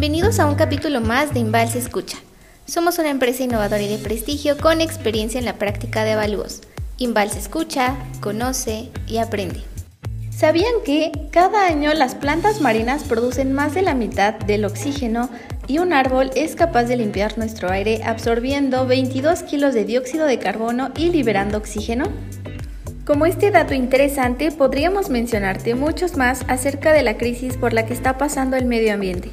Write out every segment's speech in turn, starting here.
Bienvenidos a un capítulo más de Invalse Escucha. Somos una empresa innovadora y de prestigio con experiencia en la práctica de avalúos. Invalse Escucha, conoce y aprende. ¿Sabían que cada año las plantas marinas producen más de la mitad del oxígeno y un árbol es capaz de limpiar nuestro aire absorbiendo 22 kilos de dióxido de carbono y liberando oxígeno? Como este dato interesante, podríamos mencionarte muchos más acerca de la crisis por la que está pasando el medio ambiente.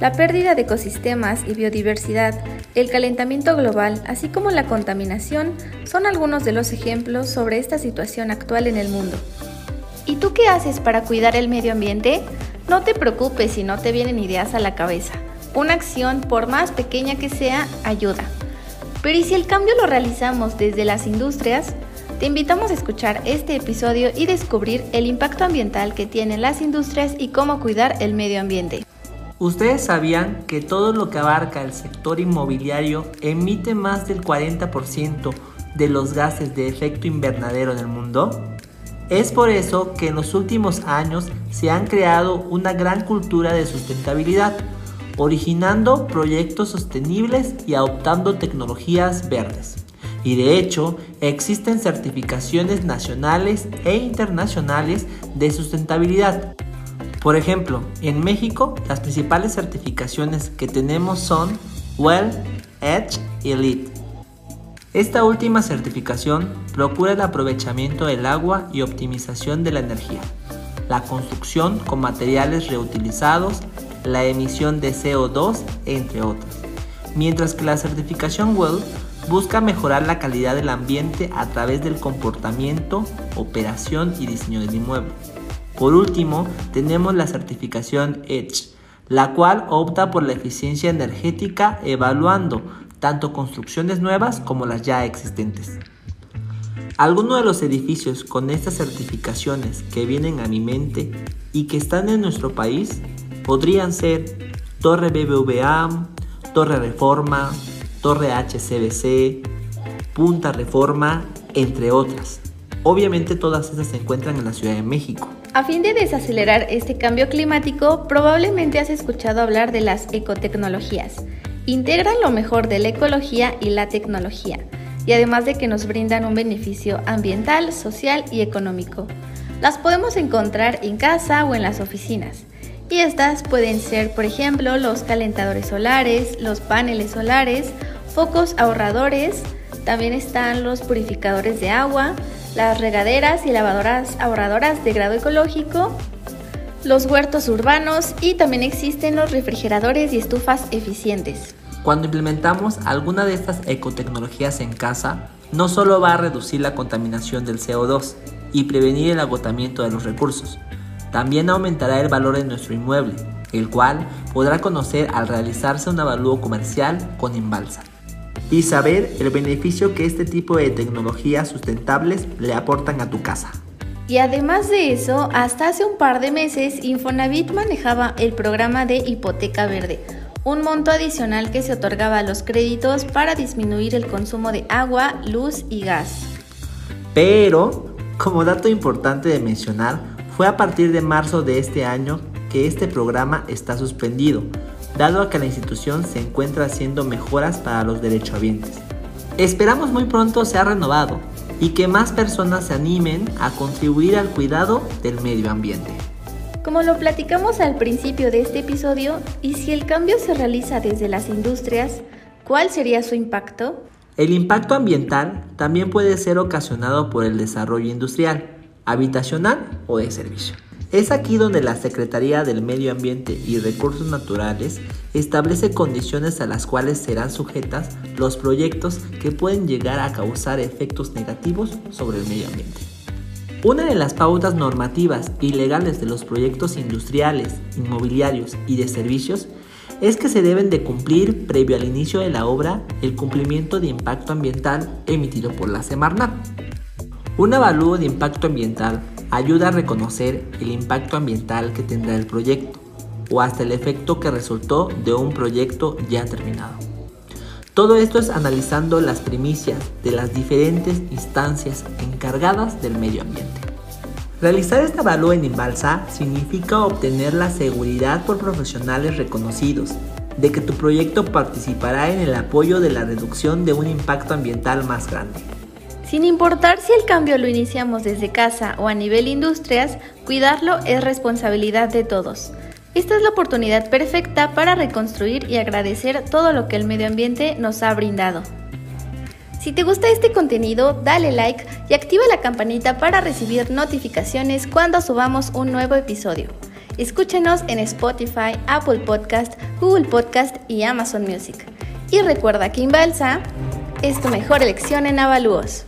La pérdida de ecosistemas y biodiversidad, el calentamiento global, así como la contaminación, son algunos de los ejemplos sobre esta situación actual en el mundo. ¿Y tú qué haces para cuidar el medio ambiente? No te preocupes si no te vienen ideas a la cabeza. Una acción, por más pequeña que sea, ayuda. Pero ¿y si el cambio lo realizamos desde las industrias? Te invitamos a escuchar este episodio y descubrir el impacto ambiental que tienen las industrias y cómo cuidar el medio ambiente. ¿Ustedes sabían que todo lo que abarca el sector inmobiliario emite más del 40% de los gases de efecto invernadero en el mundo? Es por eso que en los últimos años se han creado una gran cultura de sustentabilidad, originando proyectos sostenibles y adoptando tecnologías verdes. Y de hecho, existen certificaciones nacionales e internacionales de sustentabilidad. Por ejemplo, en México las principales certificaciones que tenemos son Well, Edge y Elite. Esta última certificación procura el aprovechamiento del agua y optimización de la energía, la construcción con materiales reutilizados, la emisión de CO2, entre otras. Mientras que la certificación WELL busca mejorar la calidad del ambiente a través del comportamiento, operación y diseño del inmueble. Por último, tenemos la certificación EDGE, la cual opta por la eficiencia energética evaluando tanto construcciones nuevas como las ya existentes. Algunos de los edificios con estas certificaciones que vienen a mi mente y que están en nuestro país podrían ser Torre BBVA, Torre Reforma, Torre HCBC, Punta Reforma, entre otras. Obviamente todas estas se encuentran en la Ciudad de México. A fin de desacelerar este cambio climático, probablemente has escuchado hablar de las ecotecnologías. Integran lo mejor de la ecología y la tecnología, y además de que nos brindan un beneficio ambiental, social y económico. Las podemos encontrar en casa o en las oficinas. Y estas pueden ser, por ejemplo, los calentadores solares, los paneles solares, focos ahorradores, también están los purificadores de agua, las regaderas y lavadoras ahorradoras de grado ecológico, los huertos urbanos y también existen los refrigeradores y estufas eficientes. Cuando implementamos alguna de estas ecotecnologías en casa, no solo va a reducir la contaminación del CO2 y prevenir el agotamiento de los recursos, también aumentará el valor de nuestro inmueble, el cual podrá conocer al realizarse un avalúo comercial con Inbalsa y saber el beneficio que este tipo de tecnologías sustentables le aportan a tu casa. Y además de eso, hasta hace un par de meses Infonavit manejaba el programa de hipoteca verde, un monto adicional que se otorgaba a los créditos para disminuir el consumo de agua, luz y gas. Pero, como dato importante de mencionar, fue a partir de marzo de este año que este programa está suspendido, dado a que la institución se encuentra haciendo mejoras para los derechohabientes. Esperamos muy pronto sea renovado y que más personas se animen a contribuir al cuidado del medio ambiente. Como lo platicamos al principio de este episodio, y si el cambio se realiza desde las industrias, ¿cuál sería su impacto? El impacto ambiental también puede ser ocasionado por el desarrollo industrial, habitacional o de servicio. Es aquí donde la Secretaría del Medio Ambiente y Recursos Naturales establece condiciones a las cuales serán sujetas los proyectos que pueden llegar a causar efectos negativos sobre el medio ambiente. Una de las pautas normativas y legales de los proyectos industriales, inmobiliarios y de servicios es que se deben de cumplir previo al inicio de la obra el cumplimiento de impacto ambiental emitido por la Semarnat. Un avalúo de impacto ambiental ayuda a reconocer el impacto ambiental que tendrá el proyecto o hasta el efecto que resultó de un proyecto ya terminado. Todo esto es analizando las primicias de las diferentes instancias encargadas del medio ambiente. Realizar este avalúo en Inbalsa significa obtener la seguridad por profesionales reconocidos de que tu proyecto participará en el apoyo de la reducción de un impacto ambiental más grande. Sin importar si el cambio lo iniciamos desde casa o a nivel industrias, cuidarlo es responsabilidad de todos. Esta es la oportunidad perfecta para reconstruir y agradecer todo lo que el medio ambiente nos ha brindado. Si te gusta este contenido, dale like y activa la campanita para recibir notificaciones cuando subamos un nuevo episodio. Escúchenos en Spotify, Apple Podcast, Google Podcast y Amazon Music. Y recuerda que Inbalsa es tu mejor elección en avalúos.